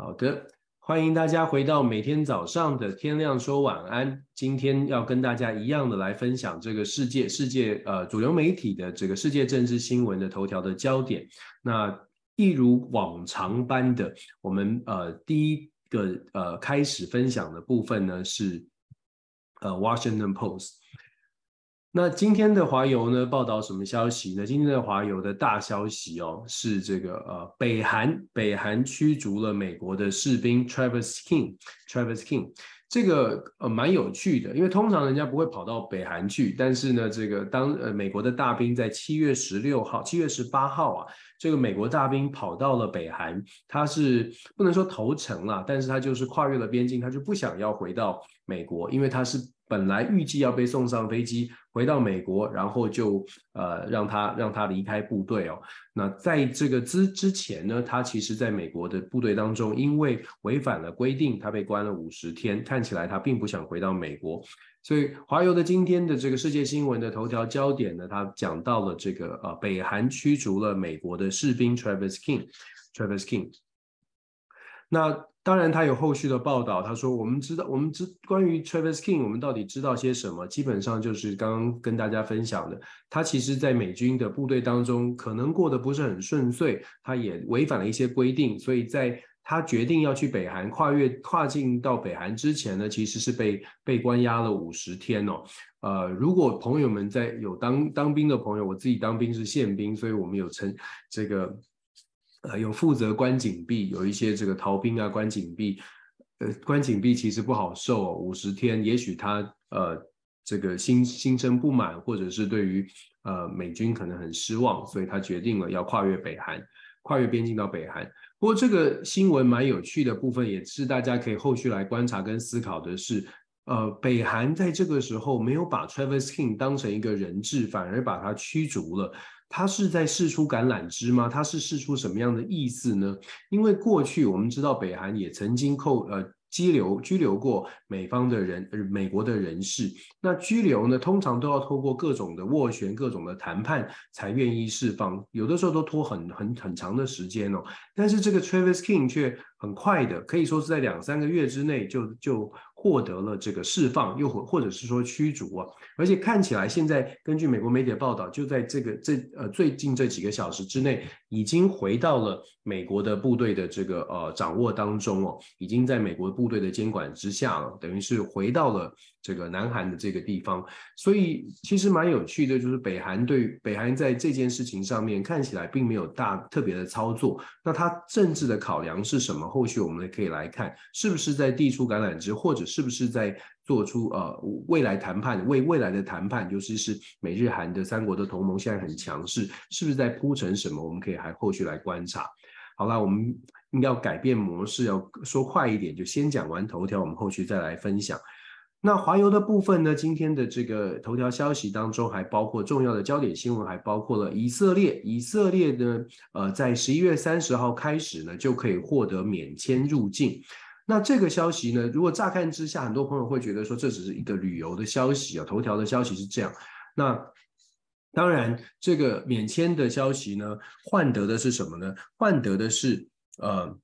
好的，欢迎大家回到每天早上的天亮说晚安。今天要跟大家一样的来分享这个世界世界呃主流媒体的这个世界政治新闻的头条的焦点。那一如往常般的，我们呃第一个呃开始分享的部分呢是呃 Washington Post。那今天的华邮呢报道什么消息呢？今天的华邮的大消息哦，是这个呃北韩北韩驱逐了美国的士兵 Travis King Travis King，这个呃蛮有趣的，因为通常人家不会跑到北韩去，但是呢，这个当呃美国的大兵在七月十六号、七月十八号啊，这个美国大兵跑到了北韩，他是不能说投诚了，但是他就是跨越了边境，他就不想要回到美国，因为他是。本来预计要被送上飞机回到美国，然后就呃让他让他离开部队哦。那在这个之之前呢，他其实在美国的部队当中，因为违反了规定，他被关了五十天。看起来他并不想回到美国，所以华邮的今天的这个世界新闻的头条焦点呢，他讲到了这个呃北韩驱逐了美国的士兵 Travis King，Travis King。那当然，他有后续的报道。他说：“我们知道，我们知关于 Travis King，我们到底知道些什么？基本上就是刚刚跟大家分享的。他其实，在美军的部队当中，可能过得不是很顺遂，他也违反了一些规定。所以，在他决定要去北韩跨越跨境到北韩之前呢，其实是被被关押了五十天哦。呃，如果朋友们在有当当兵的朋友，我自己当兵是宪兵，所以我们有称这个。”呃，有负责关禁闭，有一些这个逃兵啊，关禁闭，呃，关禁闭其实不好受哦，五十天，也许他呃这个心心生不满，或者是对于呃美军可能很失望，所以他决定了要跨越北韩，跨越边境到北韩。不过这个新闻蛮有趣的部分，也是大家可以后续来观察跟思考的是，呃，北韩在这个时候没有把 Travis King 当成一个人质，反而把他驱逐了。他是在试出橄榄枝吗？他是试出什么样的意思呢？因为过去我们知道北韩也曾经扣呃拘留拘留过美方的人美国的人士，那拘留呢通常都要透过各种的斡旋、各种的谈判才愿意释放，有的时候都拖很很很长的时间哦。但是这个 Travis King 却很快的，可以说是在两三个月之内就就。获得了这个释放，又或或者是说驱逐啊，而且看起来现在根据美国媒体的报道，就在这个这呃最近这几个小时之内，已经回到了美国的部队的这个呃掌握当中哦，已经在美国部队的监管之下了，等于是回到了这个南韩的这个地方。所以其实蛮有趣的，就是北韩对北韩在这件事情上面看起来并没有大特别的操作，那它政治的考量是什么？后续我们可以来看，是不是在递出橄榄枝，或者是不是在做出呃未来谈判，为未来的谈判，尤其是美日韩的三国的同盟现在很强势，是不是在铺陈什么？我们可以还后续来观察。好了，我们要改变模式，要说快一点，就先讲完头条，我们后续再来分享。那华邮的部分呢？今天的这个头条消息当中，还包括重要的焦点新闻，还包括了以色列。以色列呢，呃，在十一月三十号开始呢，就可以获得免签入境。那这个消息呢，如果乍看之下，很多朋友会觉得说这只是一个旅游的消息啊，头条的消息是这样。那当然，这个免签的消息呢，换得的是什么呢？换得的是呃，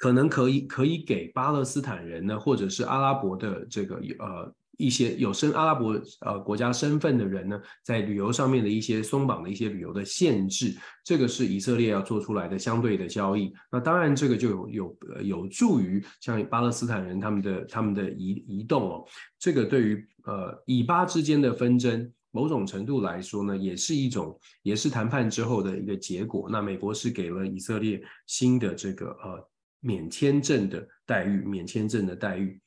可能可以可以给巴勒斯坦人呢，或者是阿拉伯的这个呃。一些有身阿拉伯呃国家身份的人呢，在旅游上面的一些松绑的一些旅游的限制，这个是以色列要做出来的相对的交易。那当然，这个就有有呃有助于像巴勒斯坦人他们的他们的移移动哦。这个对于呃以巴之间的纷争，某种程度来说呢，也是一种也是谈判之后的一个结果。那美国是给了以色列新的这个呃免签证的待遇，免签证的待遇。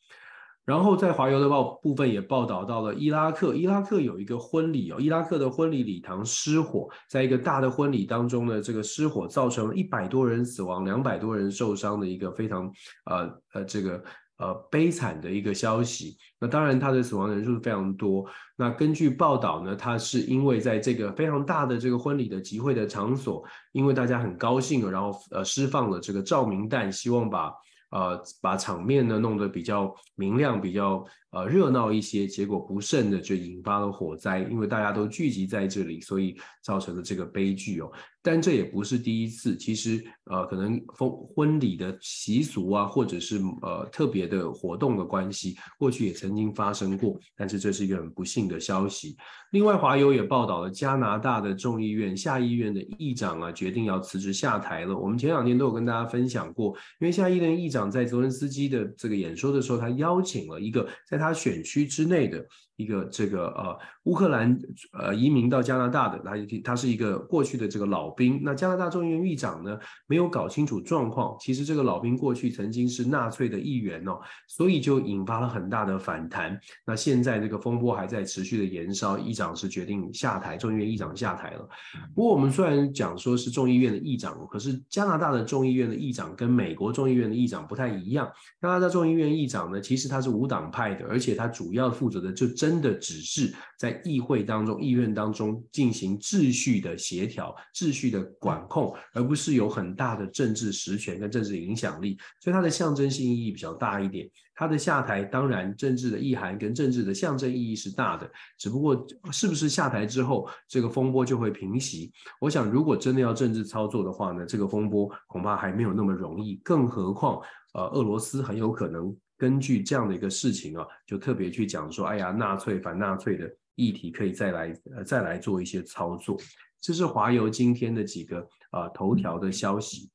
然后在华邮的报部分也报道到了伊拉克，伊拉克有一个婚礼哦，伊拉克的婚礼礼堂失火，在一个大的婚礼当中呢，这个失火造成了一百多人死亡，两百多人受伤的一个非常呃呃这个呃悲惨的一个消息。那当然，他的死亡人数非常多。那根据报道呢，他是因为在这个非常大的这个婚礼的集会的场所，因为大家很高兴，然后呃释放了这个照明弹，希望把。呃，把场面呢弄得比较明亮，比较呃热闹一些，结果不慎的就引发了火灾，因为大家都聚集在这里，所以造成了这个悲剧哦。但这也不是第一次，其实呃，可能婚婚礼的习俗啊，或者是呃特别的活动的关系，过去也曾经发生过。但是这是一个很不幸的消息。另外，华友也报道了加拿大的众议院下议院的议长啊，决定要辞职下台了。我们前两天都有跟大家分享过，因为下议院议长在泽伦斯基的这个演说的时候，他邀请了一个在他选区之内的。一个这个呃乌克兰呃移民到加拿大的，他他是一个过去的这个老兵。那加拿大众议院议长呢，没有搞清楚状况，其实这个老兵过去曾经是纳粹的议员哦，所以就引发了很大的反弹。那现在这个风波还在持续的延烧，议长是决定下台，众议院议长下台了。不过我们虽然讲说是众议院的议长，可是加拿大的众议院的议长跟美国众议院的议长不太一样。加拿大众议院议长呢，其实他是无党派的，而且他主要负责的就。真的只是在议会当中、议院当中进行秩序的协调、秩序的管控，而不是有很大的政治实权跟政治影响力，所以它的象征性意义比较大一点。他的下台，当然政治的意涵跟政治的象征意义是大的，只不过是不是下台之后这个风波就会平息？我想，如果真的要政治操作的话呢，这个风波恐怕还没有那么容易，更何况呃，俄罗斯很有可能。根据这样的一个事情啊，就特别去讲说，哎呀，纳粹反纳粹的议题可以再来呃再来做一些操作。这是华邮今天的几个啊、呃、头条的消息。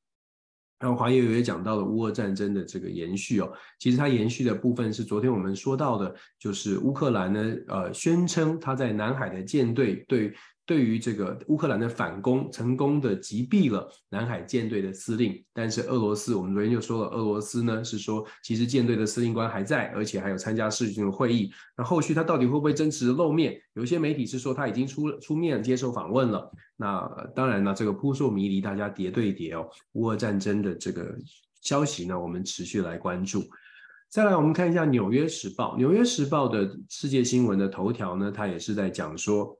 然后华邮也讲到了乌俄战争的这个延续哦，其实它延续的部分是昨天我们说到的，就是乌克兰呢呃宣称他在南海的舰队对。对于这个乌克兰的反攻，成功的击毙了南海舰队的司令，但是俄罗斯，我们昨天就说了，俄罗斯呢是说，其实舰队的司令官还在，而且还有参加视讯会议。那后续他到底会不会真实的露面？有些媒体是说他已经出出面接受访问了。那当然呢，这个扑朔迷离，大家叠对叠哦。乌俄战争的这个消息呢，我们持续来关注。再来，我们看一下《纽约时报》，《纽约时报》的世界新闻的头条呢，它也是在讲说。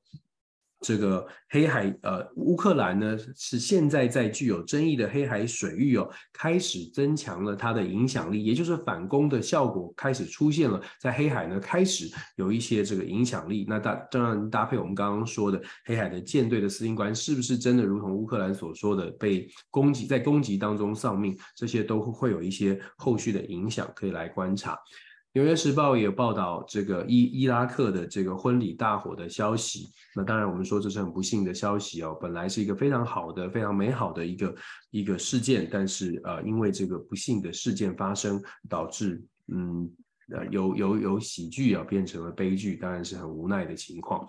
这个黑海，呃，乌克兰呢是现在在具有争议的黑海水域哦，开始增强了它的影响力，也就是反攻的效果开始出现了，在黑海呢开始有一些这个影响力。那搭当然搭配我们刚刚说的黑海的舰队的司令官是不是真的如同乌克兰所说的被攻击，在攻击当中丧命，这些都会有一些后续的影响可以来观察。纽约时报也有报道这个伊伊拉克的这个婚礼大火的消息。那当然，我们说这是很不幸的消息哦。本来是一个非常好的、非常美好的一个一个事件，但是呃，因为这个不幸的事件发生，导致嗯呃由由由喜剧啊变成了悲剧，当然是很无奈的情况。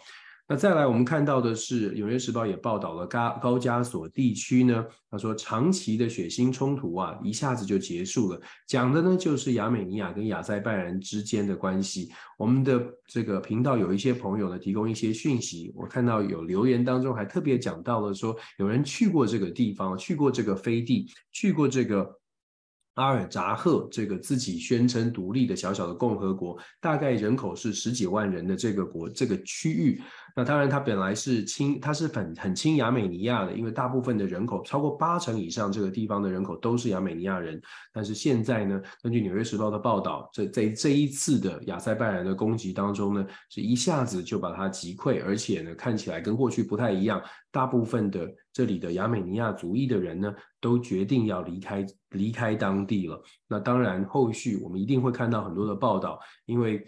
那再来，我们看到的是《纽约时报》也报道了高高加索地区呢，他说长期的血腥冲突啊，一下子就结束了。讲的呢就是亚美尼亚跟亚塞拜然之间的关系。我们的这个频道有一些朋友呢提供一些讯息，我看到有留言当中还特别讲到了说，有人去过这个地方，去过这个飞地，去过这个。阿尔扎赫这个自己宣称独立的小小的共和国，大概人口是十几万人的这个国这个区域，那当然它本来是亲，它是很很亲亚美尼亚的，因为大部分的人口超过八成以上这个地方的人口都是亚美尼亚人。但是现在呢，根据《纽约时报》的报道，这在这一次的亚塞拜然的攻击当中呢，是一下子就把它击溃，而且呢，看起来跟过去不太一样，大部分的这里的亚美尼亚族裔的人呢，都决定要离开离开当地了。那当然，后续我们一定会看到很多的报道，因为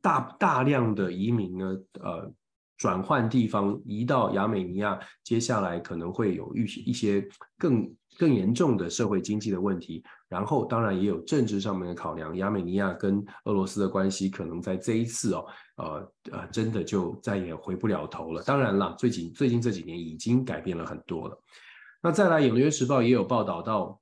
大大量的移民呢，呃，转换地方移到亚美尼亚，接下来可能会有一些一些更更严重的社会经济的问题。然后，当然也有政治上面的考量，亚美尼亚跟俄罗斯的关系可能在这一次哦，呃呃，真的就再也回不了头了。当然了，最近最近这几年已经改变了很多了。那再来，《纽约时报》也有报道到，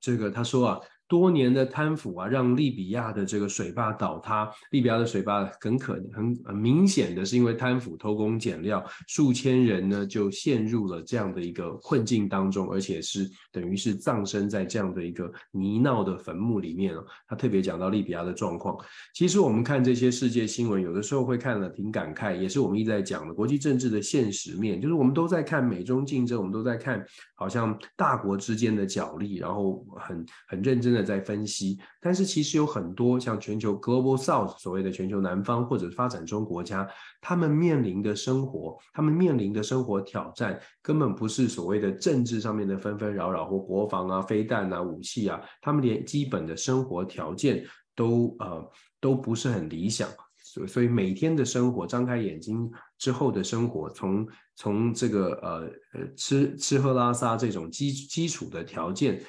这个他说啊。多年的贪腐啊，让利比亚的这个水坝倒塌。利比亚的水坝很可很很明显的是因为贪腐偷工减料，数千人呢就陷入了这样的一个困境当中，而且是等于是葬身在这样的一个泥淖的坟墓里面了。他特别讲到利比亚的状况。其实我们看这些世界新闻，有的时候会看了挺感慨，也是我们一直在讲的国际政治的现实面，就是我们都在看美中竞争，我们都在看好像大国之间的角力，然后很很认真。的在分析。但是其实有很多像全球 Global South 所谓的全球南方或者发展中国家，他们面临的生活，他们面临的生活挑战，根本不是所谓的政治上面的纷纷扰扰或国防啊、飞弹啊、武器啊，他们连基本的生活条件都呃都不是很理想。所所以每天的生活，张开眼睛之后的生活，从从这个呃呃吃吃喝拉撒这种基基础的条件，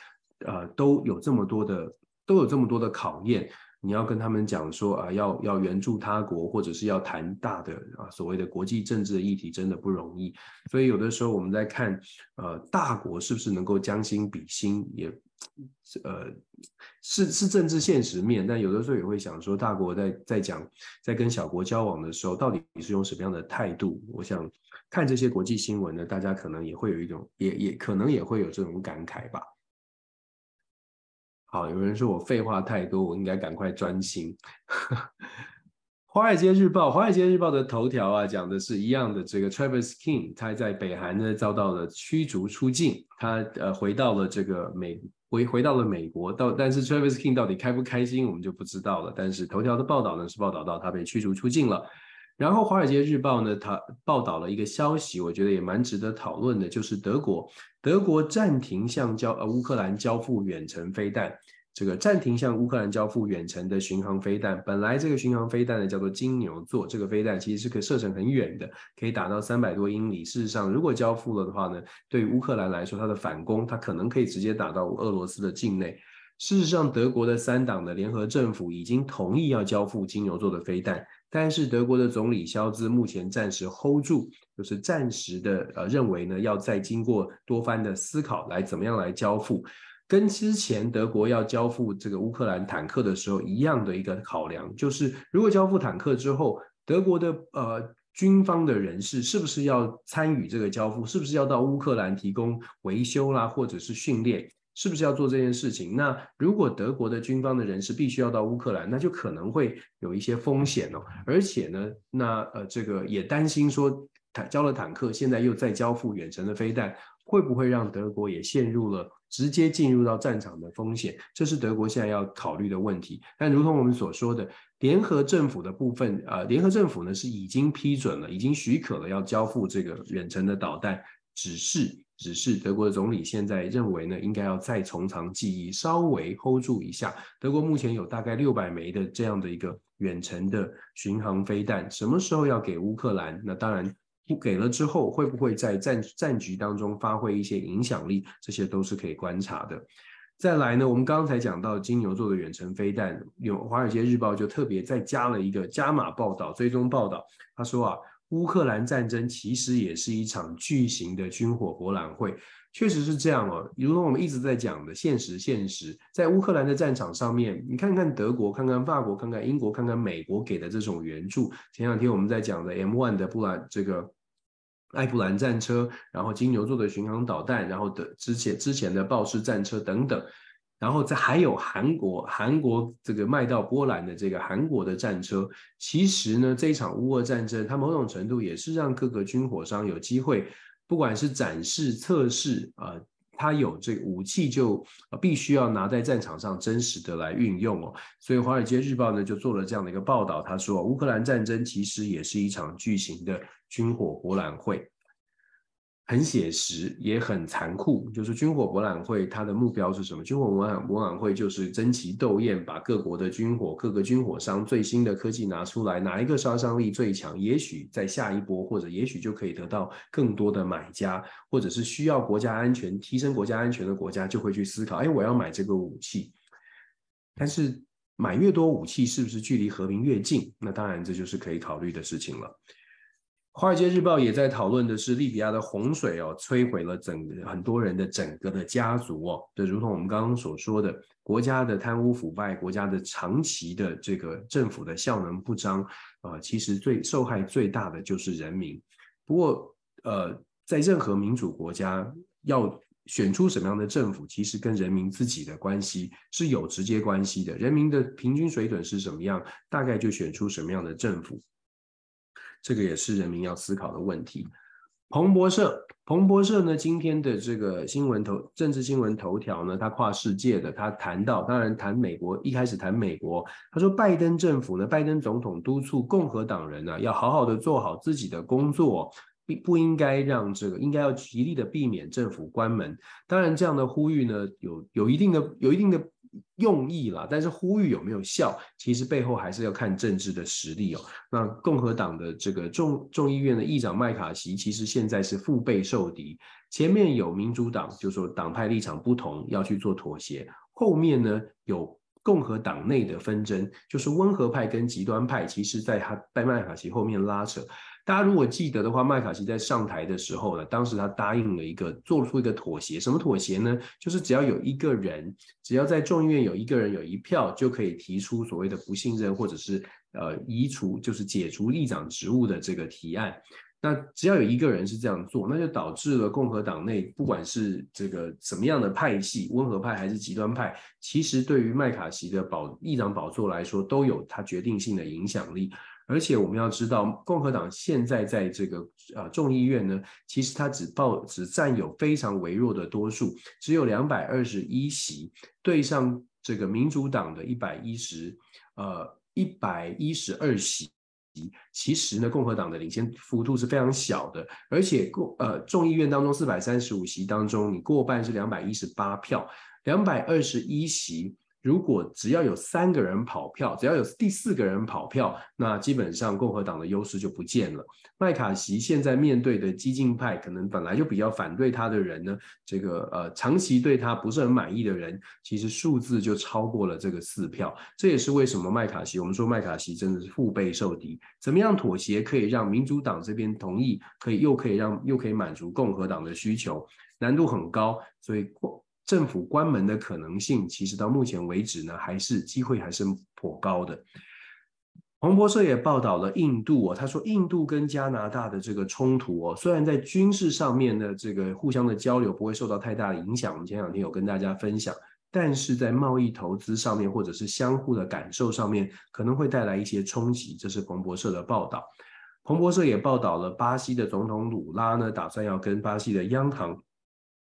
呃都有这么多的都有这么多的考验。你要跟他们讲说啊，要要援助他国，或者是要谈大的啊所谓的国际政治的议题，真的不容易。所以有的时候我们在看呃大国是不是能够将心比心，也。呃，是是政治现实面，但有的时候也会想说，大国在在讲，在跟小国交往的时候，到底你是用什么样的态度？我想看这些国际新闻呢，大家可能也会有一种，也也可能也会有这种感慨吧。好，有人说我废话太多，我应该赶快专心。《华尔街日报》《华尔街日报》的头条啊，讲的是一样的。这个 Travis King 他在北韩呢遭到了驱逐出境，他呃回到了这个美回回到了美国。到但是 Travis King 到底开不开心，我们就不知道了。但是头条的报道呢是报道到他被驱逐出境了。然后《华尔街日报》呢，他报道了一个消息，我觉得也蛮值得讨论的，就是德国德国暂停向交呃乌克兰交付远程飞弹。这个暂停向乌克兰交付远程的巡航飞弹，本来这个巡航飞弹呢叫做金牛座，这个飞弹其实是可以射程很远的，可以打到三百多英里。事实上，如果交付了的话呢，对于乌克兰来说，它的反攻它可能可以直接打到俄罗斯的境内。事实上，德国的三党的联合政府已经同意要交付金牛座的飞弹，但是德国的总理肖兹目前暂时 hold 住，就是暂时的呃认为呢，要再经过多番的思考来怎么样来交付。跟之前德国要交付这个乌克兰坦克的时候一样的一个考量，就是如果交付坦克之后，德国的呃军方的人士是不是要参与这个交付？是不是要到乌克兰提供维修啦，或者是训练？是不是要做这件事情？那如果德国的军方的人士必须要到乌克兰，那就可能会有一些风险哦。而且呢，那呃这个也担心说，坦交了坦克，现在又再交付远程的飞弹，会不会让德国也陷入了？直接进入到战场的风险，这是德国现在要考虑的问题。但如同我们所说的，联合政府的部分，呃，联合政府呢是已经批准了，已经许可了要交付这个远程的导弹，只是，只是德国的总理现在认为呢，应该要再从长计议，稍微 hold 住一下。德国目前有大概六百枚的这样的一个远程的巡航飞弹，什么时候要给乌克兰？那当然。不给了之后，会不会在战战局当中发挥一些影响力？这些都是可以观察的。再来呢，我们刚才讲到金牛座的远程飞弹，有《华尔街日报》就特别再加了一个加码报道、追踪报道。他说啊，乌克兰战争其实也是一场巨型的军火博览会，确实是这样哦。如同我们一直在讲的，现实现实，在乌克兰的战场上面，你看看德国，看看法国，看看英国，看看美国给的这种援助。前两天我们在讲的 M1 的布兰这个。艾布兰战车，然后金牛座的巡航导弹，然后的之前之前的豹式战车等等，然后再还有韩国韩国这个卖到波兰的这个韩国的战车，其实呢，这一场乌俄战争，它某种程度也是让各个军火商有机会，不管是展示测试啊、他有这个武器就必须要拿在战场上真实的来运用哦。所以《华尔街日报》呢就做了这样的一个报道，他说乌克兰战争其实也是一场巨型的。军火博览会很写实，也很残酷。就是军火博览会，它的目标是什么？军火博览博览会就是争奇斗艳，把各国的军火、各个军火商最新的科技拿出来，哪一个杀伤力最强？也许在下一波，或者也许就可以得到更多的买家，或者是需要国家安全、提升国家安全的国家就会去思考：哎，我要买这个武器。但是买越多武器，是不是距离和平越近？那当然，这就是可以考虑的事情了。《华尔街日报》也在讨论的是利比亚的洪水哦，摧毁了整个很多人的整个的家族哦。就如同我们刚刚所说的，国家的贪污腐败，国家的长期的这个政府的效能不彰啊、其实最受害最大的就是人民。不过，呃，在任何民主国家，要选出什么样的政府，其实跟人民自己的关系是有直接关系的。人民的平均水准是什么样，大概就选出什么样的政府。这个也是人民要思考的问题。彭博社，彭博社呢，今天的这个新闻头政治新闻头条呢，他跨世界的，他谈到，当然谈美国，一开始谈美国，他说拜登政府呢，拜登总统督促共和党人呢、啊，要好好的做好自己的工作，不不应该让这个，应该要极力的避免政府关门。当然，这样的呼吁呢，有有一定的，有一定的。用意啦，但是呼吁有没有效，其实背后还是要看政治的实力哦。那共和党的这个众众议院的议长麦卡锡，其实现在是腹背受敌，前面有民主党，就说党派立场不同，要去做妥协，后面呢有共和党内的纷争，就是温和派跟极端派，其实在他在麦卡锡后面拉扯。大家如果记得的话，麦卡锡在上台的时候呢，当时他答应了一个，做出一个妥协。什么妥协呢？就是只要有一个人，只要在众议院有一个人有一票，就可以提出所谓的不信任，或者是呃移除，就是解除议长职务的这个提案。那只要有一个人是这样做，那就导致了共和党内不管是这个什么样的派系，温和派还是极端派，其实对于麦卡锡的保议长宝座来说，都有他决定性的影响力。而且我们要知道，共和党现在在这个呃众议院呢，其实它只报只占有非常微弱的多数，只有两百二十一席，对上这个民主党的一百一十呃一百一十二席，其实呢，共和党的领先幅度是非常小的。而且共呃众议院当中四百三十五席当中，你过半是两百一十八票，两百二十一席。如果只要有三个人跑票，只要有第四个人跑票，那基本上共和党的优势就不见了。麦卡锡现在面对的激进派，可能本来就比较反对他的人呢，这个呃长期对他不是很满意的人，其实数字就超过了这个四票。这也是为什么麦卡锡，我们说麦卡锡真的是腹背受敌。怎么样妥协可以让民主党这边同意，可以又可以让又可以满足共和党的需求，难度很高，所以政府关门的可能性，其实到目前为止呢，还是机会还是颇高的。彭博社也报道了印度哦，他说印度跟加拿大的这个冲突哦，虽然在军事上面的这个互相的交流不会受到太大的影响，我们前两天有跟大家分享，但是在贸易投资上面或者是相互的感受上面，可能会带来一些冲击。这是彭博社的报道。彭博社也报道了巴西的总统鲁拉呢，打算要跟巴西的央行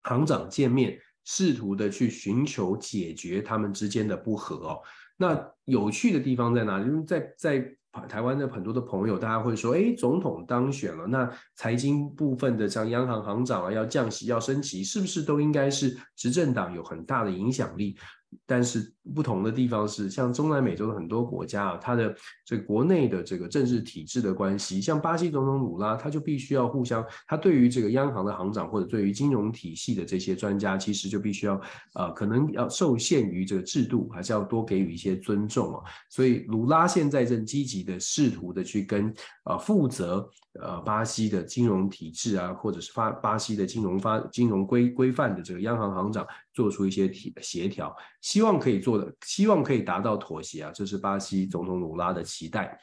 行长见面。试图的去寻求解决他们之间的不和哦。那有趣的地方在哪里？因为在在台湾的很多的朋友，大家会说，哎，总统当选了，那财经部分的像央行行长啊，要降息、要升息，是不是都应该是执政党有很大的影响力？但是不同的地方是，像中南美洲的很多国家啊，它的这国内的这个政治体制的关系，像巴西总统鲁拉，他就必须要互相，他对于这个央行的行长或者对于金融体系的这些专家，其实就必须要呃，可能要受限于这个制度，还是要多给予一些尊重啊。所以鲁拉现在正积极的试图的去跟呃负责呃巴西的金融体制啊，或者是发巴西的金融发金融规规范的这个央行行长做出一些协协调。希望可以做的，希望可以达到妥协啊，这是巴西总统鲁拉的期待。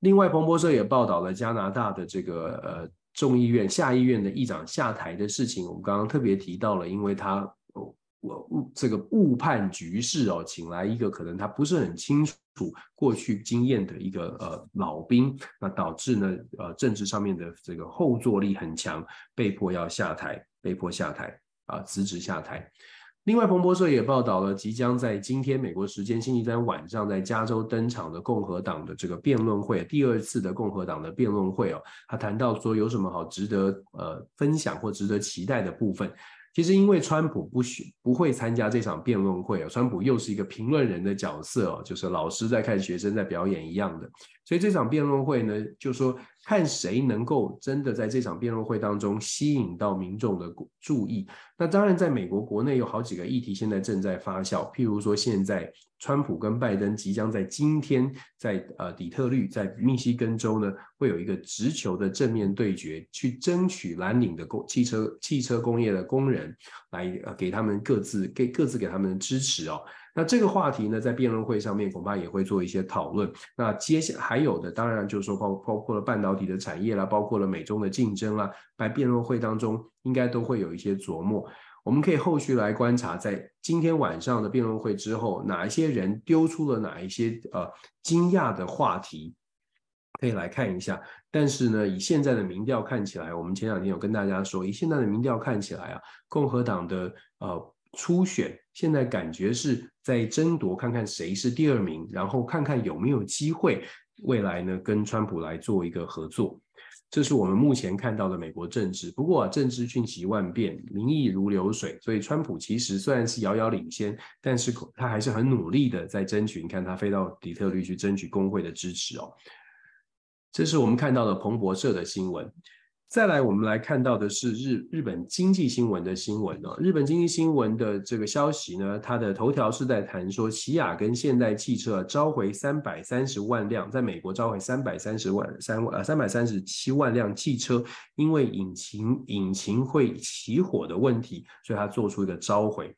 另外，彭博社也报道了加拿大的这个呃众议院下议院的议长下台的事情。我们刚刚特别提到了，因为他我误这个误判局势哦，请来一个可能他不是很清楚过去经验的一个呃老兵，那导致呢呃政治上面的这个后坐力很强，被迫要下台，被迫下台啊辞职下台。另外，彭博社也报道了即将在今天美国时间星期三晚上在加州登场的共和党的这个辩论会，第二次的共和党的辩论会哦，他谈到说有什么好值得呃分享或值得期待的部分。其实因为川普不许不会参加这场辩论会哦，川普又是一个评论人的角色哦，就是老师在看学生在表演一样的，所以这场辩论会呢，就说。看谁能够真的在这场辩论会当中吸引到民众的注意。那当然，在美国国内有好几个议题现在正在发酵，譬如说，现在川普跟拜登即将在今天在呃底特律，在密西根州呢，会有一个直球的正面对决，去争取蓝领的工汽车汽车工业的工人来呃给他们各自给各自给他们的支持哦。那这个话题呢，在辩论会上面恐怕也会做一些讨论。那接下还有的，当然就是说包包括了半导体的产业啦，包括了美中的竞争啦，在辩论会当中应该都会有一些琢磨。我们可以后续来观察，在今天晚上的辩论会之后，哪一些人丢出了哪一些呃惊讶的话题，可以来看一下。但是呢，以现在的民调看起来，我们前两天有跟大家说，以现在的民调看起来啊，共和党的呃初选现在感觉是在争夺，看看谁是第二名，然后看看有没有机会未来呢跟川普来做一个合作。这是我们目前看到的美国政治。不过啊，政治瞬息万变，民意如流水，所以川普其实虽然是遥遥领先，但是他还是很努力的在争取。你看他飞到底特律去争取工会的支持哦。这是我们看到的彭博社的新闻。再来，我们来看到的是日日本经济新闻的新闻哦。日本经济新闻的这个消息呢，它的头条是在谈说，起亚跟现代汽车召回三百三十万辆，在美国召回三百三十万三呃三百三十七万辆汽车，因为引擎引擎会起火的问题，所以它做出一个召回。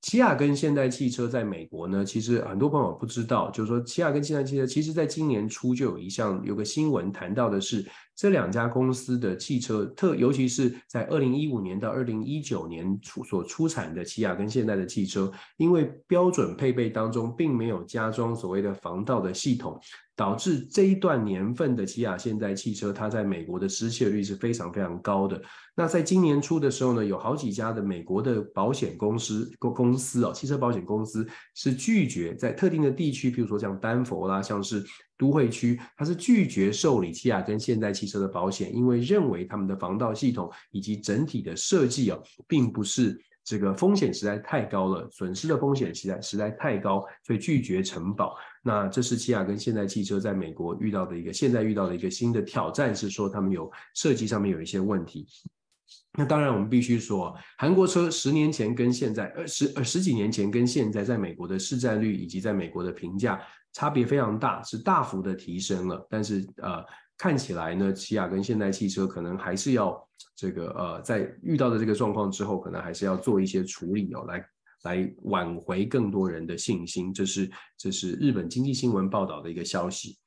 起亚跟现代汽车在美国呢，其实很多朋友不知道，就是说起亚跟现代汽车，其实在今年初就有一项有个新闻谈到的是。这两家公司的汽车特，尤其是在二零一五年到二零一九年出所出产的起亚跟现代的汽车，因为标准配备当中并没有加装所谓的防盗的系统，导致这一段年份的起亚现代汽车，它在美国的失窃率是非常非常高的。那在今年初的时候呢，有好几家的美国的保险公司公公司哦，汽车保险公司是拒绝在特定的地区，比如说像丹佛啦，像是。都会区，它是拒绝受理起亚跟现代汽车的保险，因为认为他们的防盗系统以及整体的设计哦，并不是这个风险实在太高了，损失的风险实在实在太高，所以拒绝承保。那这是起亚跟现代汽车在美国遇到的一个现在遇到的一个新的挑战，是说他们有设计上面有一些问题。那当然，我们必须说，韩国车十年前跟现在，呃十呃十几年前跟现在，在美国的市占率以及在美国的评价。差别非常大，是大幅的提升了。但是呃，看起来呢，起亚跟现代汽车可能还是要这个呃，在遇到的这个状况之后，可能还是要做一些处理哦，来来挽回更多人的信心。这是这是日本经济新闻报道的一个消息。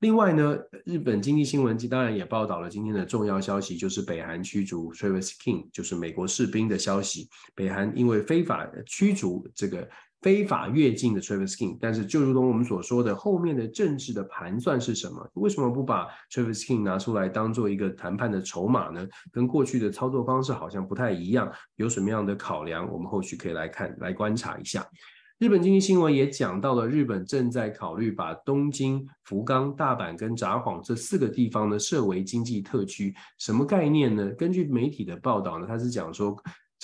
另外呢，日本经济新闻当然也报道了今天的重要消息，就是北韩驱逐 Travis King，就是美国士兵的消息。北韩因为非法驱逐这个。非法越境的 Travis King，但是就如同我们所说的，后面的政治的盘算是什么？为什么不把 Travis King 拿出来当做一个谈判的筹码呢？跟过去的操作方式好像不太一样，有什么样的考量？我们后续可以来看，来观察一下。日本经济新闻也讲到了，日本正在考虑把东京、福冈、大阪跟札幌这四个地方呢设为经济特区，什么概念呢？根据媒体的报道呢，他是讲说。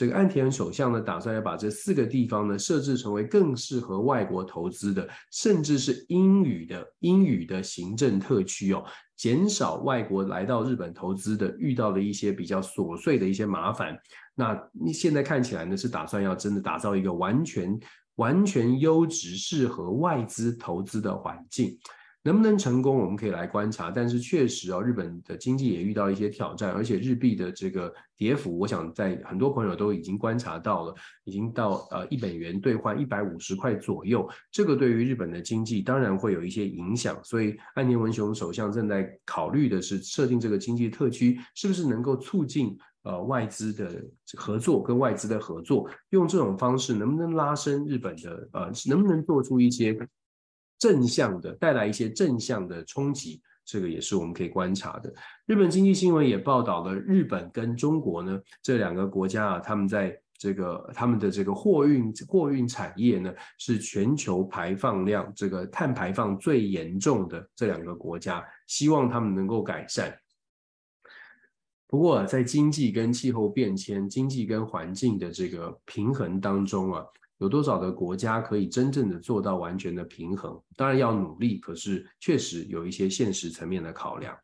这个岸田首相呢，打算要把这四个地方呢设置成为更适合外国投资的，甚至是英语的英语的行政特区哦，减少外国来到日本投资的遇到的一些比较琐碎的一些麻烦。那你现在看起来呢，是打算要真的打造一个完全完全优质、适合外资投资的环境。能不能成功，我们可以来观察。但是确实哦，日本的经济也遇到一些挑战，而且日币的这个跌幅，我想在很多朋友都已经观察到了，已经到呃一美元兑换一百五十块左右。这个对于日本的经济当然会有一些影响。所以岸田文雄首相正在考虑的是设定这个经济特区，是不是能够促进呃外资的合作，跟外资的合作，用这种方式能不能拉升日本的呃，能不能做出一些。正向的带来一些正向的冲击，这个也是我们可以观察的。日本经济新闻也报道了，日本跟中国呢这两个国家啊，他们在这个他们的这个货运货运产业呢，是全球排放量这个碳排放最严重的这两个国家，希望他们能够改善。不过在经济跟气候变迁、经济跟环境的这个平衡当中啊。有多少的国家可以真正的做到完全的平衡？当然要努力，可是确实有一些现实层面的考量。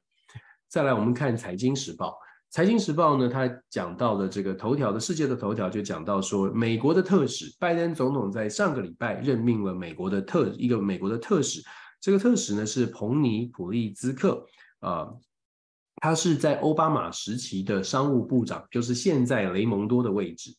再来，我们看《财经时报》。《财经时报》呢，它讲到的这个头条的世界的头条就讲到说，美国的特使拜登总统在上个礼拜任命了美国的特一个美国的特使，这个特使呢是彭尼普利兹克啊、呃，他是在奥巴马时期的商务部长，就是现在雷蒙多的位置。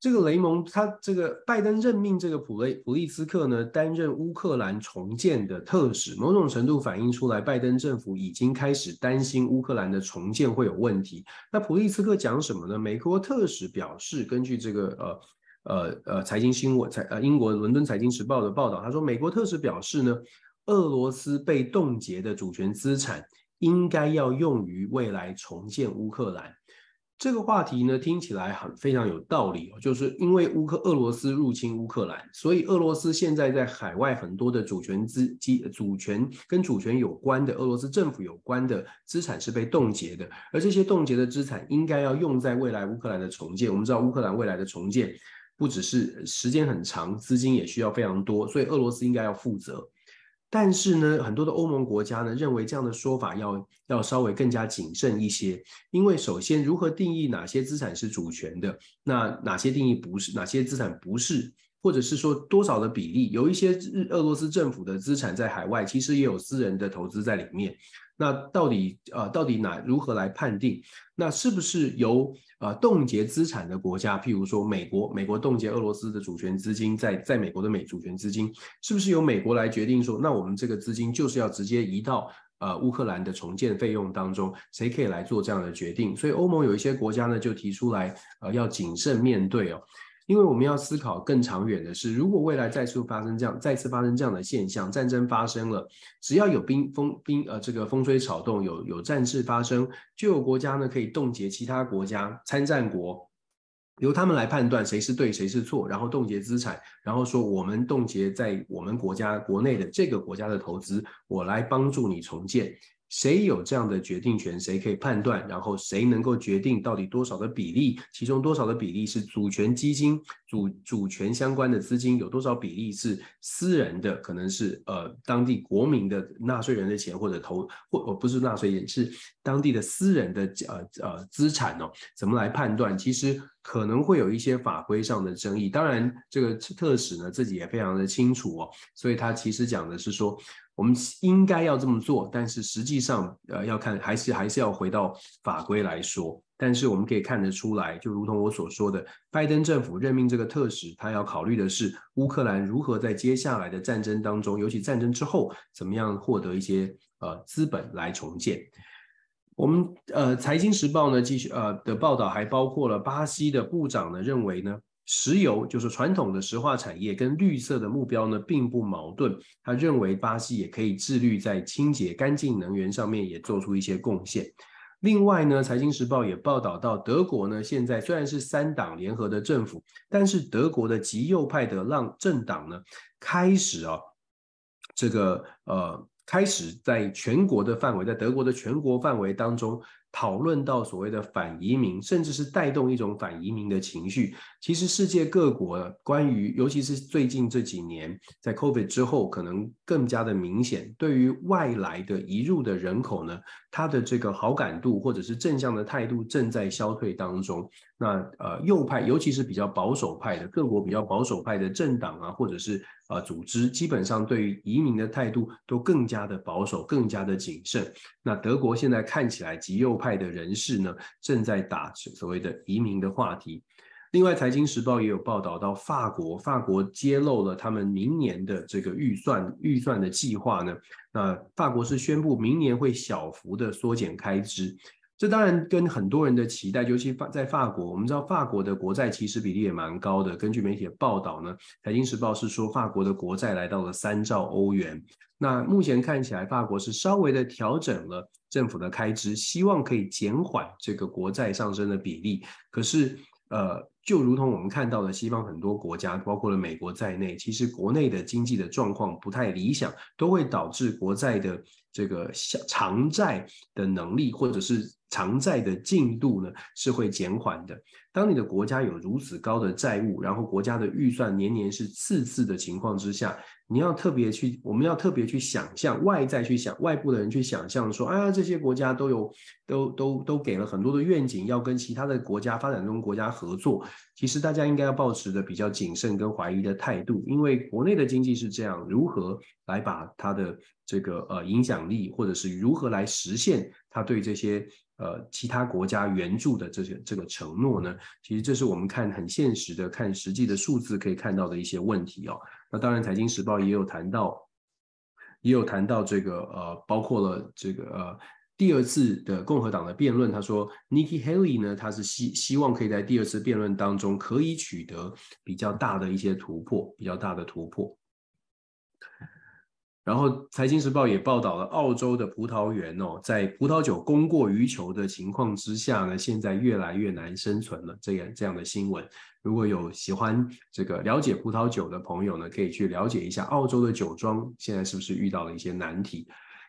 这个雷蒙，他这个拜登任命这个普雷普利兹克呢，担任乌克兰重建的特使，某种程度反映出来，拜登政府已经开始担心乌克兰的重建会有问题。那普利兹克讲什么呢？美国特使表示，根据这个呃呃呃财经新闻财呃英国伦敦财经时报的报道，他说美国特使表示呢，俄罗斯被冻结的主权资产应该要用于未来重建乌克兰。这个话题呢，听起来很非常有道理哦，就是因为乌克俄罗斯入侵乌克兰，所以俄罗斯现在在海外很多的主权资基主权跟主权有关的俄罗斯政府有关的资产是被冻结的，而这些冻结的资产应该要用在未来乌克兰的重建。我们知道乌克兰未来的重建不只是时间很长，资金也需要非常多，所以俄罗斯应该要负责。但是呢，很多的欧盟国家呢认为这样的说法要要稍微更加谨慎一些，因为首先如何定义哪些资产是主权的，那哪些定义不是，哪些资产不是，或者是说多少的比例，有一些日俄罗斯政府的资产在海外，其实也有私人的投资在里面。那到底呃，到底哪如何来判定？那是不是由呃冻结资产的国家，譬如说美国，美国冻结俄罗斯的主权资金在，在美国的美主权资金，是不是由美国来决定说，那我们这个资金就是要直接移到呃乌克兰的重建费用当中？谁可以来做这样的决定？所以欧盟有一些国家呢，就提出来呃要谨慎面对哦。因为我们要思考更长远的是，如果未来再次发生这样、再次发生这样的现象，战争发生了，只要有兵风兵呃这个风吹草动，有有战事发生，就有国家呢可以冻结其他国家参战国，由他们来判断谁是对谁是错，然后冻结资产，然后说我们冻结在我们国家国内的这个国家的投资，我来帮助你重建。谁有这样的决定权，谁可以判断，然后谁能够决定到底多少的比例，其中多少的比例是主权基金、主主权相关的资金，有多少比例是私人的，可能是呃当地国民的纳税人的钱，或者投或不是纳税人，是当地的私人的呃呃资产哦，怎么来判断？其实可能会有一些法规上的争议。当然，这个特使呢自己也非常的清楚哦，所以他其实讲的是说。我们应该要这么做，但是实际上，呃，要看还是还是要回到法规来说。但是我们可以看得出来，就如同我所说的，拜登政府任命这个特使，他要考虑的是乌克兰如何在接下来的战争当中，尤其战争之后，怎么样获得一些呃资本来重建。我们呃，《财经时报》呢继续呃的报道还包括了巴西的部长呢认为呢。石油就是传统的石化产业，跟绿色的目标呢并不矛盾。他认为巴西也可以致力在清洁干净能源上面也做出一些贡献。另外呢，《财经时报》也报道到，德国呢现在虽然是三党联合的政府，但是德国的极右派的让政党呢开始啊，这个呃开始在全国的范围，在德国的全国范围当中。讨论到所谓的反移民，甚至是带动一种反移民的情绪。其实世界各国关于，尤其是最近这几年，在 COVID 之后，可能更加的明显。对于外来的移入的人口呢，他的这个好感度或者是正向的态度正在消退当中。那呃，右派，尤其是比较保守派的各国比较保守派的政党啊，或者是呃组织，基本上对于移民的态度都更加的保守，更加的谨慎。那德国现在看起来极右派的人士呢，正在打所谓的移民的话题。另外，《财经时报》也有报道到法国，法国揭露了他们明年的这个预算预算的计划呢。那法国是宣布明年会小幅的缩减开支。这当然跟很多人的期待，尤其法在法国，我们知道法国的国债其实比例也蛮高的。根据媒体的报道呢，《财经时报》是说法国的国债来到了三兆欧元。那目前看起来，法国是稍微的调整了政府的开支，希望可以减缓这个国债上升的比例。可是，呃，就如同我们看到的，西方很多国家，包括了美国在内，其实国内的经济的状况不太理想，都会导致国债的这个偿债的能力，或者是。偿债的进度呢，是会减缓的。当你的国家有如此高的债务，然后国家的预算年年是赤字的情况之下，你要特别去，我们要特别去想象，外在去想，外部的人去想象说，啊，这些国家都有，都都都给了很多的愿景，要跟其他的国家发展中国家合作。其实大家应该要抱持着比较谨慎跟怀疑的态度，因为国内的经济是这样，如何来把它的这个呃影响力，或者是如何来实现他对这些。呃，其他国家援助的这些这个承诺呢，其实这是我们看很现实的，看实际的数字可以看到的一些问题哦。那当然，财经时报也有谈到，也有谈到这个呃，包括了这个呃第二次的共和党的辩论，他说 Nikki Haley 呢，他是希希望可以在第二次辩论当中可以取得比较大的一些突破，比较大的突破。然后，《财经时报》也报道了澳洲的葡萄园哦，在葡萄酒供过于求的情况之下呢，现在越来越难生存了。这样这样的新闻，如果有喜欢这个了解葡萄酒的朋友呢，可以去了解一下澳洲的酒庄现在是不是遇到了一些难题。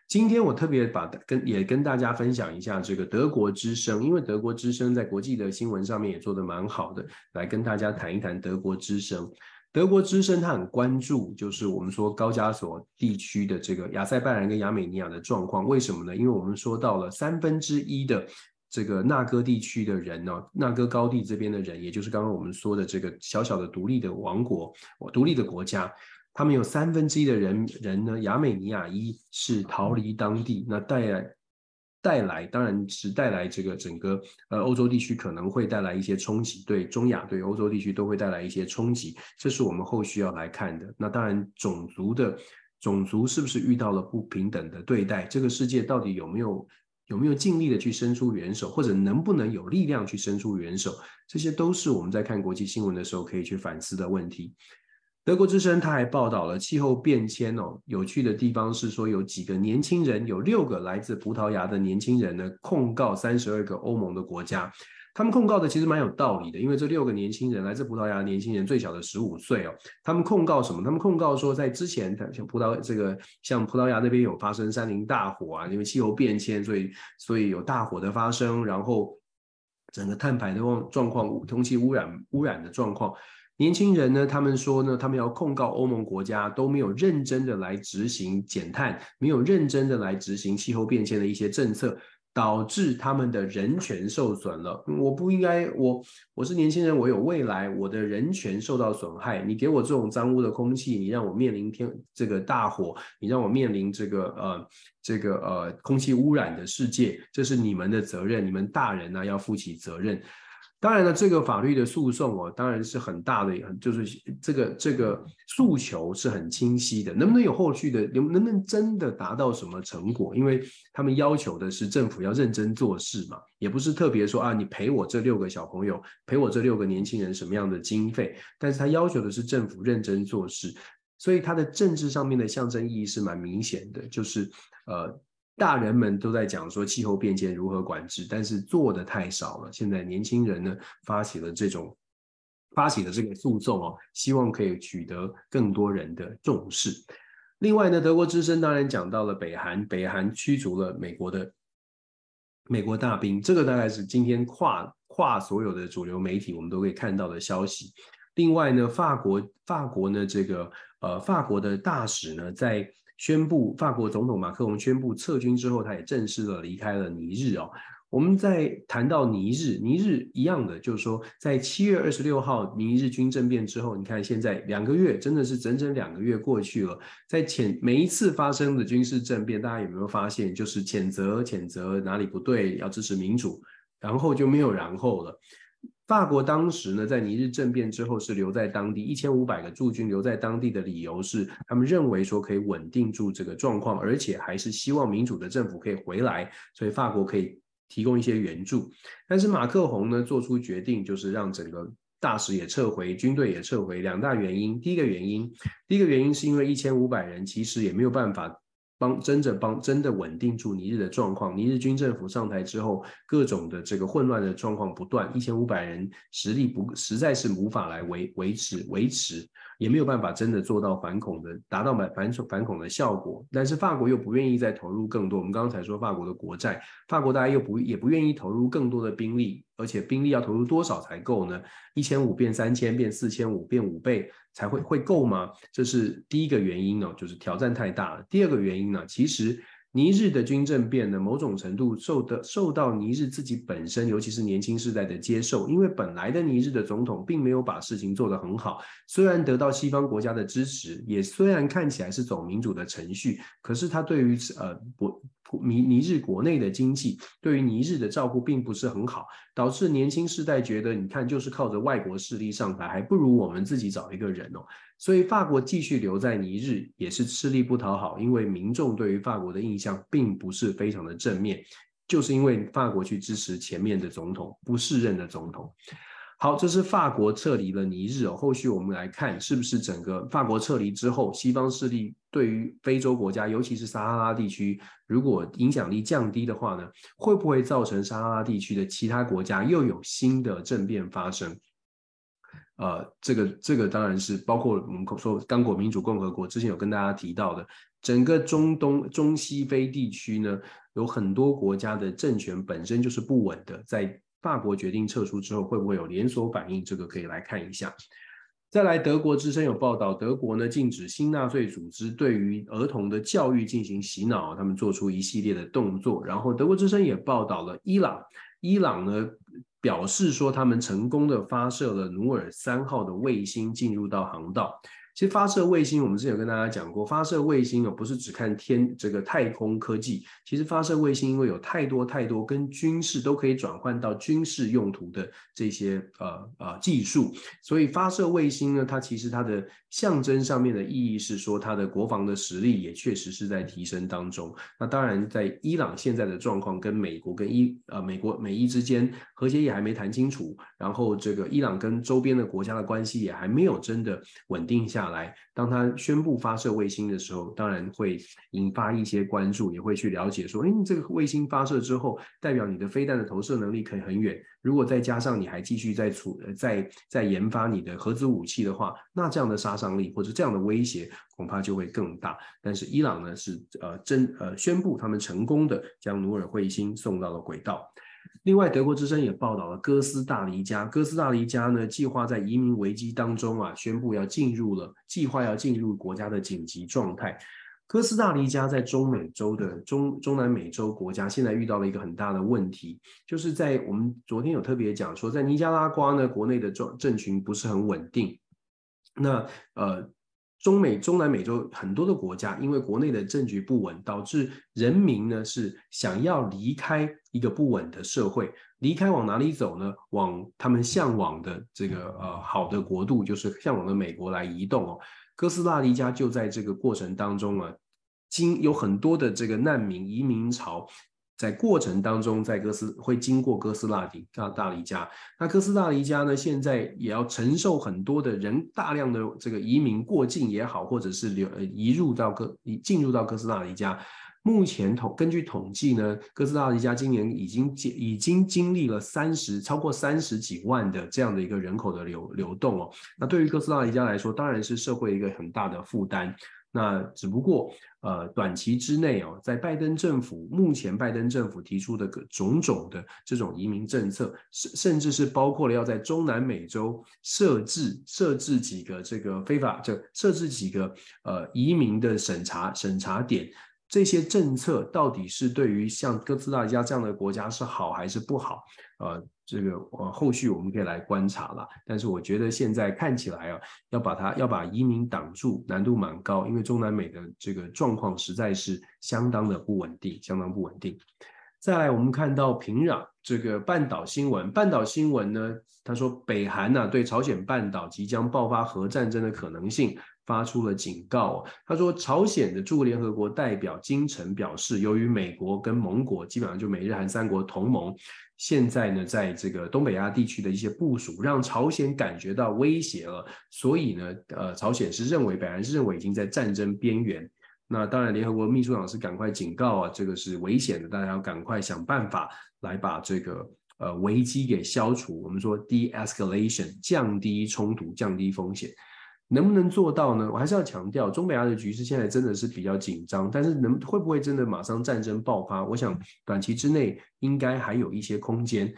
今天我特别把跟也跟大家分享一下这个德国之声，因为德国之声在国际的新闻上面也做得蛮好的，来跟大家谈一谈德国之声。德国之声他很关注，就是我们说高加索地区的这个亚塞拜然跟亚美尼亚的状况，为什么呢？因为我们说到了三分之一的这个纳哥地区的人呢，纳哥高地这边的人，也就是刚刚我们说的这个小小的独立的王国，独立的国家。他们有三分之一的人人呢，亚美尼亚裔是逃离当地，那带来带来当然是带来这个整个呃欧洲地区可能会带来一些冲击，对中亚对欧洲地区都会带来一些冲击，这是我们后续要来看的。那当然种族的种族是不是遇到了不平等的对待？这个世界到底有没有有没有尽力的去伸出援手，或者能不能有力量去伸出援手？这些都是我们在看国际新闻的时候可以去反思的问题。德国之声他还报道了气候变迁哦，有趣的地方是说有几个年轻人，有六个来自葡萄牙的年轻人呢，控告三十二个欧盟的国家。他们控告的其实蛮有道理的，因为这六个年轻人来自葡萄牙年轻人，最小的十五岁哦。他们控告什么？他们控告说，在之前像葡萄这个像葡萄牙那边有发生山林大火啊，因为气候变迁，所以所以有大火的发生，然后整个碳排的状状况、空气污染污染的状况。年轻人呢，他们说呢，他们要控告欧盟国家都没有认真的来执行减碳，没有认真的来执行气候变迁的一些政策。导致他们的人权受损了。我不应该，我我是年轻人，我有未来，我的人权受到损害。你给我这种脏污的空气，你让我面临天这个大火，你让我面临这个呃这个呃空气污染的世界，这是你们的责任，你们大人呢、要负起责任。当然了，这个法律的诉讼哦，当然是很大的，就是这个这个诉求是很清晰的。能不能有后续的，能能不能真的达到什么成果？因为他们要求的是政府要认真做事嘛，也不是特别说啊，你赔我这六个小朋友，赔我这六个年轻人什么样的经费，但是他要求的是政府认真做事，所以他的政治上面的象征意义是蛮明显的，就是呃。大人们都在讲说气候变迁如何管制，但是做的太少了。现在年轻人呢，发起了这种发起的这个诉讼哦，希望可以取得更多人的重视。另外呢，德国之声当然讲到了北韩，北韩驱逐了美国的美国大兵，这个大概是今天跨跨所有的主流媒体我们都可以看到的消息。另外呢，法国法国呢这个呃法国的大使呢在。宣布法国总统马克龙宣布撤军之后，他也正式的离开了尼日哦。我们在谈到尼日，尼日一样的，就是说在七月二十六号尼日军政变之后，你看现在两个月，真的是整整两个月过去了。在前每一次发生的军事政变，大家有没有发现，就是谴责谴责哪里不对，要支持民主，然后就没有然后了。法国当时呢，在尼日政变之后是留在当地一千五百个驻军留在当地的理由是，他们认为说可以稳定住这个状况，而且还是希望民主的政府可以回来，所以法国可以提供一些援助。但是马克宏呢做出决定，就是让整个大使也撤回，军队也撤回。两大原因，第一个原因，第一个原因是因为一千五百人其实也没有办法。帮真的帮真的稳定住尼日的状况。尼日军政府上台之后，各种的这个混乱的状况不断，一千五百人实力不实在是无法来维维持维持，也没有办法真的做到反恐的达到反反反恐的效果。但是法国又不愿意再投入更多。我们刚才说法国的国债，法国大家又不也不愿意投入更多的兵力，而且兵力要投入多少才够呢？一千五变三千变四千五变五倍。才会会够吗？这是第一个原因呢，就是挑战太大了。第二个原因呢，其实尼日的军政变呢，某种程度受的受到尼日自己本身，尤其是年轻世代的接受，因为本来的尼日的总统并没有把事情做得很好，虽然得到西方国家的支持，也虽然看起来是走民主的程序，可是他对于呃不。尼尼日国内的经济对于尼日的照顾并不是很好，导致年轻世代觉得，你看就是靠着外国势力上台，还不如我们自己找一个人哦。所以法国继续留在尼日也是吃力不讨好，因为民众对于法国的印象并不是非常的正面，就是因为法国去支持前面的总统不适任的总统。好，这是法国撤离了尼日哦。后续我们来看，是不是整个法国撤离之后，西方势力对于非洲国家，尤其是撒哈拉地区，如果影响力降低的话呢，会不会造成撒哈拉地区的其他国家又有新的政变发生？呃，这个这个当然是包括我们说刚果民主共和国之前有跟大家提到的，整个中东中西非地区呢，有很多国家的政权本身就是不稳的，在法国决定撤出之后，会不会有连锁反应？这个可以来看一下。再来，德国之声有报道，德国呢禁止新纳粹组织对于儿童的教育进行洗脑，他们做出一系列的动作。然后，德国之声也报道了伊朗，伊朗呢。表示说，他们成功的发射了努尔三号的卫星进入到航道。其实发射卫星，我们之前有跟大家讲过，发射卫星哦，不是只看天这个太空科技。其实发射卫星，因为有太多太多跟军事都可以转换到军事用途的这些呃呃技术，所以发射卫星呢，它其实它的象征上面的意义是说，它的国防的实力也确实是在提升当中。那当然，在伊朗现在的状况跟美国跟伊呃美国美伊之间和谐也还没谈清楚，然后这个伊朗跟周边的国家的关系也还没有真的稳定下来。当他宣布发射卫星的时候，当然会引发一些关注，也会去了解说，哎，这个卫星发射之后，代表你的飞弹的投射能力可以很远。如果再加上你还继续在处在在研发你的核子武器的话，那这样的杀伤力或者这样的威胁恐怕就会更大。但是伊朗呢是呃真呃宣布他们成功的将努尔彗星送到了轨道。另外，德国之声也报道了哥斯大黎加。哥斯大黎加呢，计划在移民危机当中啊，宣布要进入了计划要进入国家的紧急状态。哥斯大黎加在中美洲的中中南美洲国家，现在遇到了一个很大的问题，就是在我们昨天有特别讲说，在尼加拉瓜呢，国内的政政群不是很稳定。那呃。中美、中南美洲很多的国家，因为国内的政局不稳，导致人民呢是想要离开一个不稳的社会，离开往哪里走呢？往他们向往的这个呃好的国度，就是向往的美国来移动哦。哥斯大黎加就在这个过程当中啊，经有很多的这个难民移民潮。在过程当中，在哥斯会经过哥斯大黎大大黎加，那哥斯大黎加呢，现在也要承受很多的人大量的这个移民过境也好，或者是流移入到哥进入到哥斯大黎加。目前统根据统计呢，哥斯大黎加今年已经经已经经历了三十超过三十几万的这样的一个人口的流流动哦。那对于哥斯大黎加来说，当然是社会一个很大的负担。那只不过，呃，短期之内哦，在拜登政府目前拜登政府提出的各种种的这种移民政策，甚甚至是包括了要在中南美洲设置设置几个这个非法，就设置几个呃移民的审查审查点。这些政策到底是对于像哥斯达黎加这样的国家是好还是不好？呃，这个呃后续我们可以来观察了。但是我觉得现在看起来啊，要把它要把移民挡住，难度蛮高，因为中南美的这个状况实在是相当的不稳定，相当不稳定。再来，我们看到平壤这个半岛新闻，半岛新闻呢，他说北韩呢、对朝鲜半岛即将爆发核战争的可能性。发出了警告。他说，朝鲜的驻联合国代表金城表示，由于美国跟盟国基本上就美日韩三国同盟，现在呢，在这个东北亚地区的一些部署，让朝鲜感觉到威胁了。所以呢，呃，朝鲜是认为，北韩是认为已经在战争边缘。那当然，联合国秘书长是赶快警告啊，这个是危险的，大家要赶快想办法来把这个呃危机给消除。我们说 de-escalation，降低冲突，降低风险。能不能做到呢？我还是要强调，中美亚的局势现在真的是比较紧张，但是能会不会真的马上战争爆发？我想短期之内应该还有一些空间。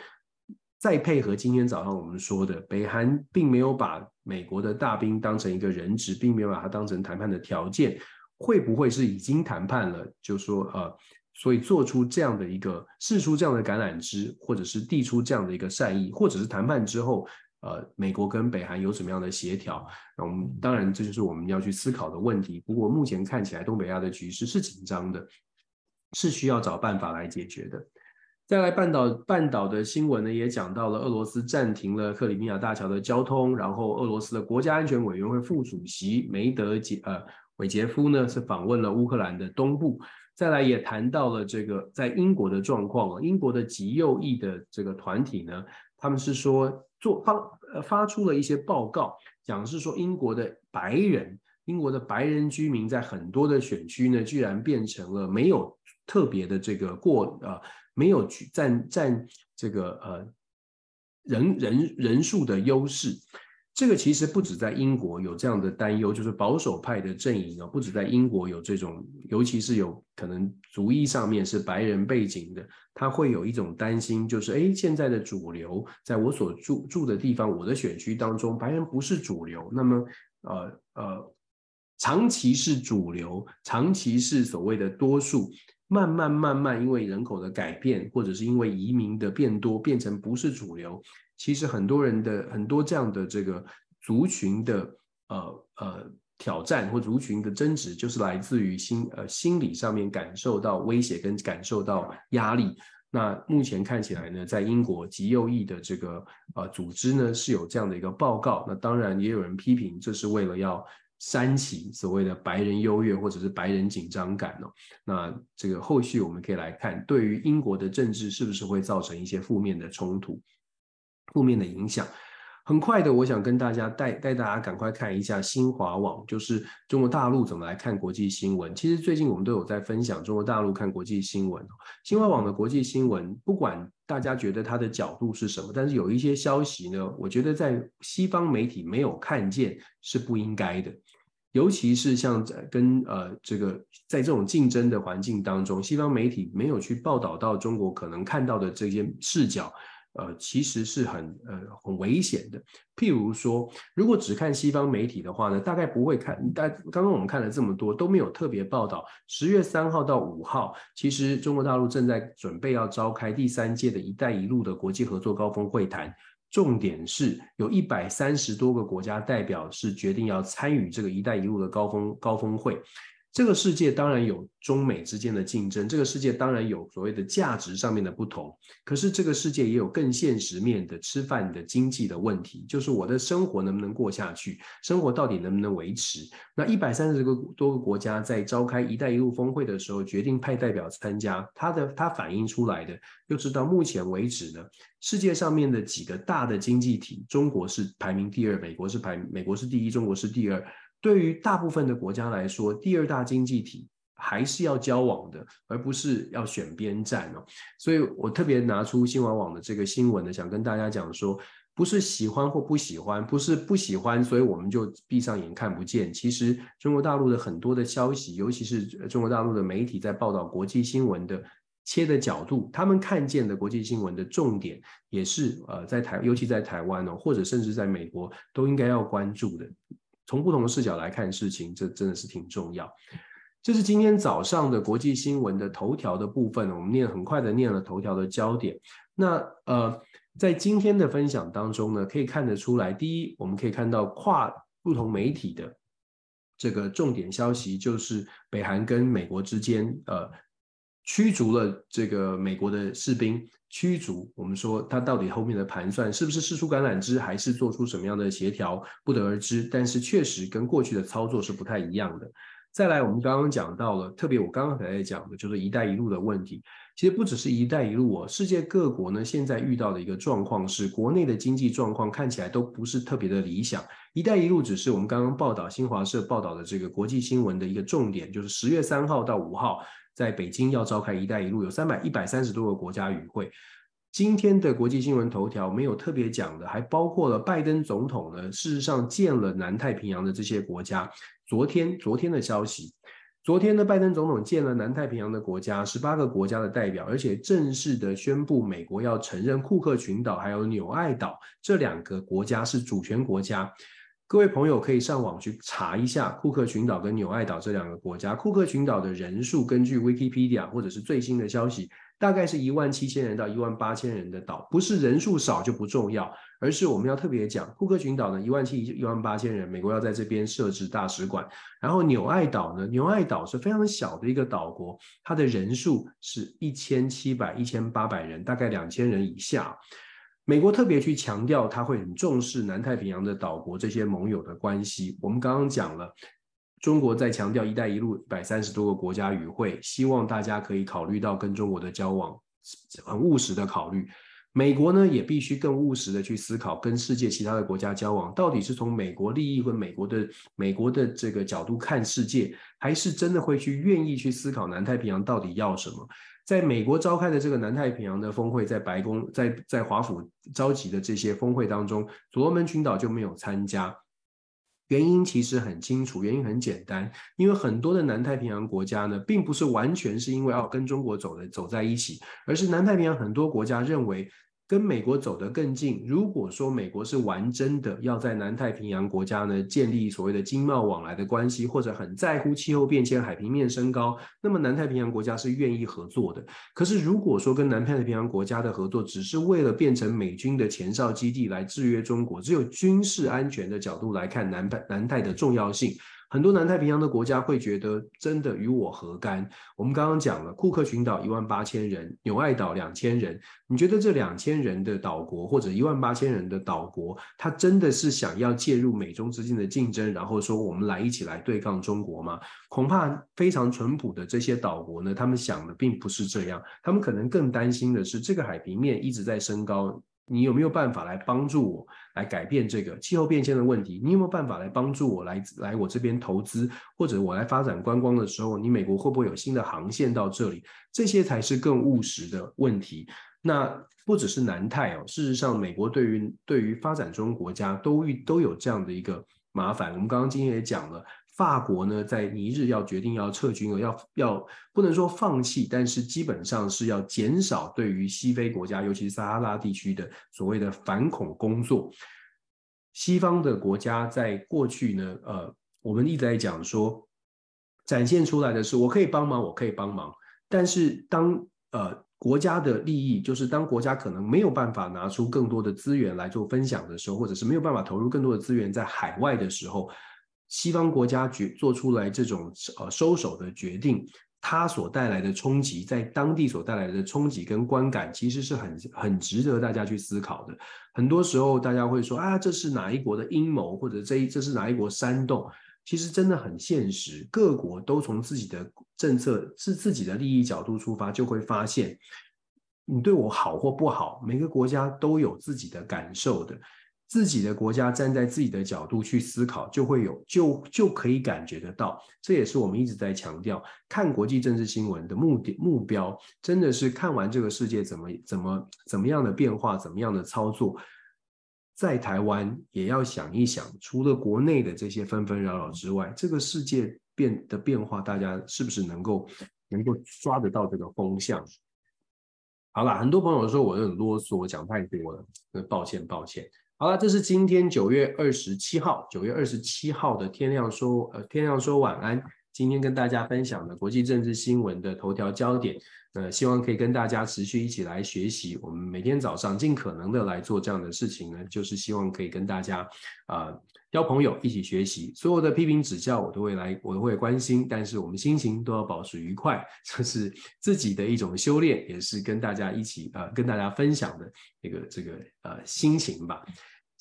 再配合今天早上我们说的，北韩并没有把美国的大兵当成一个人质，并没有把它当成谈判的条件，会不会是已经谈判了？就说呃，所以做出这样的一个试出这样的橄榄枝，或者是递出这样的一个善意，或者是谈判之后。呃，美国跟北韩有什么样的协调？那我们当然这就是我们要去思考的问题。不过目前看起来，东北亚的局势是紧张的，是需要找办法来解决的。再来半岛半岛的新闻呢，也讲到了俄罗斯暂停了克里米亚大桥的交通，然后俄罗斯的国家安全委员会副主席梅德杰呃韦杰夫呢是访问了乌克兰的东部。再来也谈到了这个在英国的状况，英国的极右翼的这个团体呢，他们是说做发呃发出了一些报告，讲是说英国的白人英国的白人居民在很多的选区呢，居然变成了没有特别的这个过呃。没有去占占这个呃人人人数的优势，这个其实不止在英国有这样的担忧，就是保守派的阵营啊，不止在英国有这种，尤其是有可能族裔上面是白人背景的，他会有一种担心，就是哎，现在的主流在我所住住的地方，我的选区当中，白人不是主流，那么呃呃，长期是主流，长期是所谓的多数。慢慢慢慢，因为人口的改变，或者是因为移民的变多，变成不是主流。其实很多人的很多这样的这个族群的呃呃挑战或族群的争执，就是来自于心呃心理上面感受到威胁跟感受到压力。那目前看起来呢，在英国极右翼的这个呃组织呢是有这样的一个报告。那当然也有人批评，这是为了要。煽起所谓的白人优越或者是白人紧张感哦，那这个后续我们可以来看，对于英国的政治是不是会造成一些负面的冲突、负面的影响？很快的，我想跟大家带带大家赶快看一下新华网，就是中国大陆怎么来看国际新闻。其实最近我们都有在分享中国大陆看国际新闻，新华网的国际新闻，不管大家觉得它的角度是什么，但是有一些消息呢，我觉得在西方媒体没有看见是不应该的。尤其是像在跟呃这个在这种竞争的环境当中，西方媒体没有去报道到中国可能看到的这些视角，呃，其实是很呃很危险的。譬如说，如果只看西方媒体的话呢，大概不会看。但刚刚我们看了这么多，都没有特别报道。十月三号到五号，其实中国大陆正在准备要召开第三届的一带一路的国际合作高峰会谈。重点是有一百三十多个国家代表是决定要参与这个“一带一路”的高峰高峰会。这个世界当然有中美之间的竞争，这个世界当然有所谓的价值上面的不同。可是这个世界也有更现实面的吃饭的经济的问题，就是我的生活能不能过下去，生活到底能不能维持？那一百三十个多个国家在召开“一带一路”峰会的时候，决定派代表参加，它的它反映出来的，就是到目前为止呢，世界上面的几个大的经济体，中国是排名第二，美国是排美国是第一，中国是第二。对于大部分的国家来说，第二大经济体还是要交往的，而不是要选边站哦。所以我特别拿出新华网的这个新闻呢，想跟大家讲说，不是喜欢或不喜欢，不是不喜欢，所以我们就闭上眼看不见。其实中国大陆的很多的消息，尤其是中国大陆的媒体在报道国际新闻的切的角度，他们看见的国际新闻的重点，也是呃在台，尤其在台湾哦，或者甚至在美国，都应该要关注的。从不同的视角来看事情，这真的是挺重要。这是今天早上的国际新闻的头条的部分，我们念很快的念了头条的焦点。那呃，在今天的分享当中呢，可以看得出来，第一，我们可以看到跨不同媒体的这个重点消息，就是北韩跟美国之间呃驱逐了这个美国的士兵。驱逐，我们说他到底后面的盘算是不是释出橄榄枝，还是做出什么样的协调，不得而知。但是确实跟过去的操作是不太一样的。再来，我们刚刚讲到了，特别我刚刚才在讲的就是“一带一路”的问题。其实不只是一带一路哦，世界各国呢现在遇到的一个状况是，国内的经济状况看起来都不是特别的理想。“一带一路”只是我们刚刚报道新华社报道的这个国际新闻的一个重点，就是十月三号到五号。在北京要召开“一带一路”，有三百一百三十多个国家与会。今天的国际新闻头条没有特别讲的，还包括了拜登总统呢。事实上，见了南太平洋的这些国家。昨天，昨天的消息，昨天的拜登总统见了南太平洋的国家，十八个国家的代表，而且正式的宣布，美国要承认库克群岛还有纽爱岛这两个国家是主权国家。各位朋友可以上网去查一下库克群岛跟纽爱岛这两个国家。库克群岛的人数，根据 Wikipedia 或者是最新的消息，大概是一万七千人到一万八千人的岛，不是人数少就不重要，而是我们要特别讲，库克群岛呢，一万七一万八千人，美国要在这边设置大使馆。然后纽爱岛呢，纽爱岛是非常小的一个岛国，它的人数是一千七百一千八百人，大概两千人以下。美国特别去强调，他会很重视南太平洋的岛国这些盟友的关系。我们刚刚讲了，中国在强调“一带一路”一百三十多个国家与会，希望大家可以考虑到跟中国的交往，很务实的考虑。美国呢，也必须更务实的去思考，跟世界其他的国家交往，到底是从美国利益或美国的美国的这个角度看世界，还是真的会去愿意去思考南太平洋到底要什么？在美国召开的这个南太平洋的峰会，在白宫在在华府召集的这些峰会当中，所罗门群岛就没有参加。原因其实很清楚，原因很简单，因为很多的南太平洋国家呢，并不是完全是因为要跟中国走的走在一起，而是南太平洋很多国家认为。跟美国走得更近。如果说美国是玩真的，要在南太平洋国家呢建立所谓的经贸往来的关系，或者很在乎气候变迁、海平面升高，那么南太平洋国家是愿意合作的。可是如果说跟南太平洋国家的合作只是为了变成美军的前哨基地来制约中国，只有军事安全的角度来看南太南太的重要性。很多南太平洋的国家会觉得真的与我何干？我们刚刚讲了库克群岛一万八千人，纽爱岛两千人，你觉得这两千人的岛国或者一万八千人的岛国，他真的是想要介入美中之间的竞争，然后说我们来一起来对抗中国吗？恐怕非常淳朴的这些岛国呢，他们想的并不是这样，他们可能更担心的是这个海平面一直在升高。你有没有办法来帮助我来改变这个气候变迁的问题？你有没有办法来帮助我来来我这边投资，或者我来发展观光的时候，你美国会不会有新的航线到这里？这些才是更务实的问题。那不只是南太哦，事实上，美国对于对于发展中国家都遇都有这样的一个麻烦。我们刚刚今天也讲了。法国呢，在尼日要决定要撤军了，要要不能说放弃，但是基本上是要减少对于西非国家，尤其是撒哈拉地区的所谓的反恐工作。西方的国家在过去呢，呃，我们一直在讲说，展现出来的是我可以帮忙，我可以帮忙，但是当呃国家的利益，就是当国家可能没有办法拿出更多的资源来做分享的时候，或者是没有办法投入更多的资源在海外的时候。西方国家决做出来这种呃收手的决定，它所带来的冲击，在当地所带来的冲击跟观感，其实是很很值得大家去思考的。很多时候，大家会说啊，这是哪一国的阴谋，或者这这是哪一国煽动？其实真的很现实，各国都从自己的政策是自己的利益角度出发，就会发现你对我好或不好，每个国家都有自己的感受的。自己的国家站在自己的角度去思考，就会有就就可以感觉得到。这也是我们一直在强调，看国际政治新闻的目的目标，真的是看完这个世界怎么怎么怎么样的变化，怎么样的操作，在台湾也要想一想，除了国内的这些纷纷扰扰之外，这个世界变的变化，大家是不是能够能够抓得到这个风向？好了，很多朋友说我很啰嗦，讲太多了，抱歉抱歉。好了，这是今天九月二十七号，九月二十七号的天亮说，呃，天亮说晚安。今天跟大家分享的国际政治新闻的头条焦点，呃，希望可以跟大家持续一起来学习。我们每天早上尽可能的来做这样的事情呢，就是希望可以跟大家啊、呃，交朋友一起学习。所有的批评指教我都会来，我都会关心，但是我们心情都要保持愉快，这是自己的一种修炼，也是跟大家一起呃，跟大家分享的这个这个呃心情吧。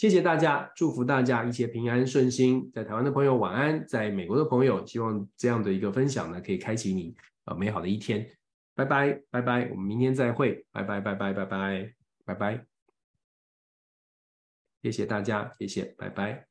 谢谢大家，祝福大家一切平安顺心。在台湾的朋友晚安，在美国的朋友，希望这样的一个分享呢，可以开启你呃美好的一天。拜拜拜拜，我们明天再会。拜拜拜拜拜拜拜拜。谢谢大家，谢谢，拜拜。